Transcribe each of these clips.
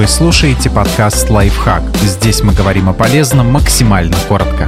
Вы слушаете подкаст «Лайфхак». Здесь мы говорим о полезном максимально коротко.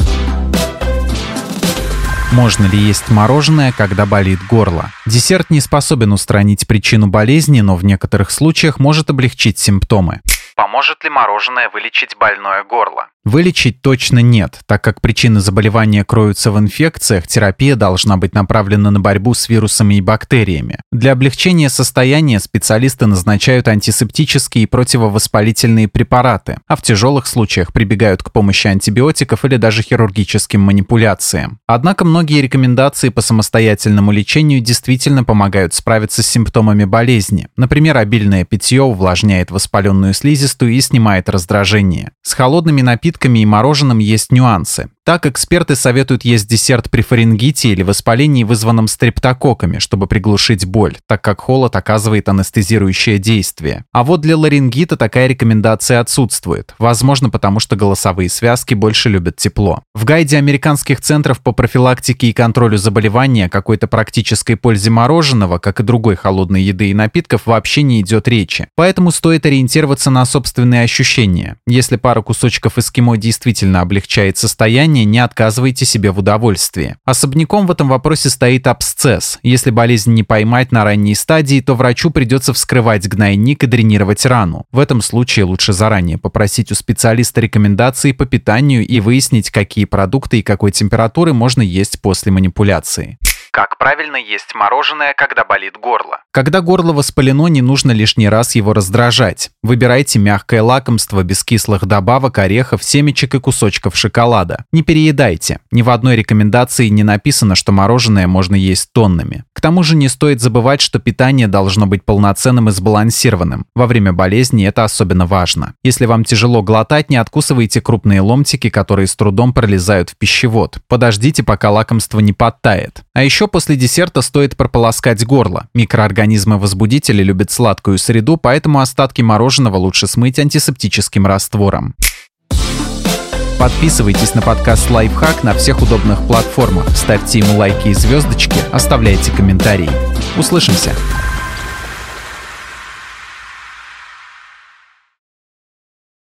Можно ли есть мороженое, когда болит горло? Десерт не способен устранить причину болезни, но в некоторых случаях может облегчить симптомы. Поможет ли мороженое вылечить больное горло? Вылечить точно нет, так как причины заболевания кроются в инфекциях, терапия должна быть направлена на борьбу с вирусами и бактериями. Для облегчения состояния специалисты назначают антисептические и противовоспалительные препараты, а в тяжелых случаях прибегают к помощи антибиотиков или даже хирургическим манипуляциям. Однако многие рекомендации по самостоятельному лечению действительно помогают справиться с симптомами болезни. Например, обильное питье увлажняет воспаленную слизистую и снимает раздражение. С холодными напитками и мороженым есть нюансы. Так, эксперты советуют есть десерт при фарингите или воспалении, вызванном стрептококками, чтобы приглушить боль, так как холод оказывает анестезирующее действие. А вот для ларингита такая рекомендация отсутствует, возможно потому, что голосовые связки больше любят тепло. В гайде американских центров по профилактике и контролю заболевания какой-то практической пользе мороженого, как и другой холодной еды и напитков, вообще не идет речи. Поэтому стоит ориентироваться на собственные ощущения. Если пара кусочков эскимо действительно облегчает состояние, заранее не отказывайте себе в удовольствии. Особняком в этом вопросе стоит абсцесс. Если болезнь не поймать на ранней стадии, то врачу придется вскрывать гнойник и дренировать рану. В этом случае лучше заранее попросить у специалиста рекомендации по питанию и выяснить, какие продукты и какой температуры можно есть после манипуляции. Как правильно есть мороженое, когда болит горло? Когда горло воспалено, не нужно лишний раз его раздражать. Выбирайте мягкое лакомство без кислых добавок, орехов, семечек и кусочков шоколада. Не переедайте. Ни в одной рекомендации не написано, что мороженое можно есть тоннами. К тому же не стоит забывать, что питание должно быть полноценным и сбалансированным. Во время болезни это особенно важно. Если вам тяжело глотать, не откусывайте крупные ломтики, которые с трудом пролезают в пищевод. Подождите, пока лакомство не подтает. А еще после десерта стоит прополоскать горло. Микроорганизмы-возбудители любят сладкую среду, поэтому остатки мороженого лучше смыть антисептическим раствором. Подписывайтесь на подкаст «Лайфхак» на всех удобных платформах, ставьте ему лайки и звездочки, оставляйте комментарии. Услышимся!